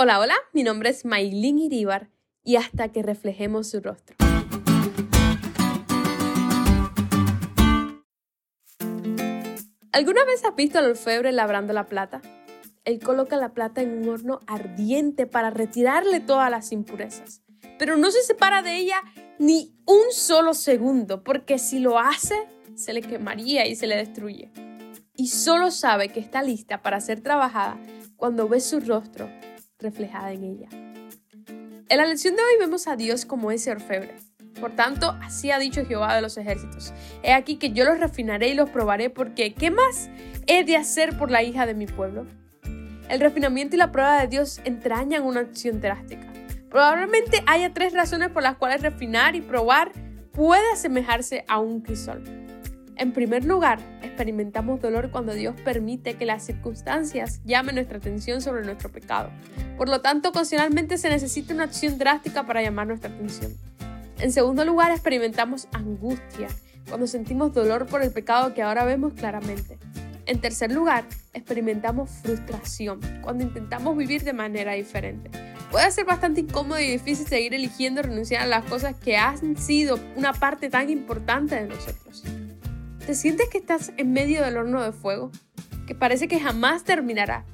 Hola, hola, mi nombre es Maylin Iribar y hasta que reflejemos su rostro. ¿Alguna vez has visto al orfebre labrando la plata? Él coloca la plata en un horno ardiente para retirarle todas las impurezas, pero no se separa de ella ni un solo segundo, porque si lo hace, se le quemaría y se le destruye. Y solo sabe que está lista para ser trabajada cuando ve su rostro reflejada en ella. En la lección de hoy vemos a Dios como ese orfebre. Por tanto, así ha dicho Jehová de los ejércitos. He aquí que yo los refinaré y los probaré porque ¿qué más he de hacer por la hija de mi pueblo? El refinamiento y la prueba de Dios entrañan una acción drástica. Probablemente haya tres razones por las cuales refinar y probar puede asemejarse a un crisol. En primer lugar, experimentamos dolor cuando Dios permite que las circunstancias llamen nuestra atención sobre nuestro pecado. Por lo tanto, ocasionalmente se necesita una acción drástica para llamar nuestra atención. En segundo lugar, experimentamos angustia cuando sentimos dolor por el pecado que ahora vemos claramente. En tercer lugar, experimentamos frustración cuando intentamos vivir de manera diferente. Puede ser bastante incómodo y difícil seguir eligiendo renunciar a las cosas que han sido una parte tan importante de nosotros. ¿Te sientes que estás en medio del horno de fuego? Que parece que jamás terminará.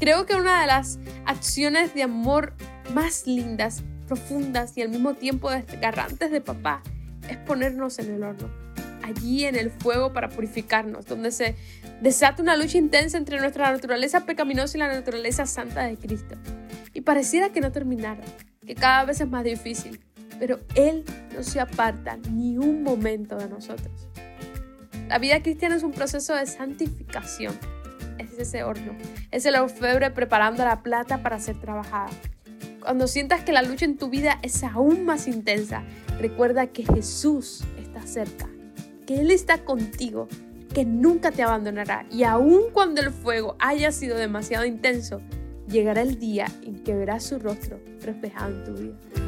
Creo que una de las acciones de amor más lindas, profundas y al mismo tiempo desgarrantes de papá es ponernos en el horno, allí en el fuego para purificarnos, donde se desata una lucha intensa entre nuestra naturaleza pecaminosa y la naturaleza santa de Cristo. Y pareciera que no terminara, que cada vez es más difícil, pero Él no se aparta ni un momento de nosotros. La vida cristiana es un proceso de santificación. Es ese horno. Es el orfebre preparando la plata para ser trabajada. Cuando sientas que la lucha en tu vida es aún más intensa, recuerda que Jesús está cerca, que Él está contigo, que nunca te abandonará. Y aun cuando el fuego haya sido demasiado intenso, llegará el día en que verás su rostro reflejado en tu vida.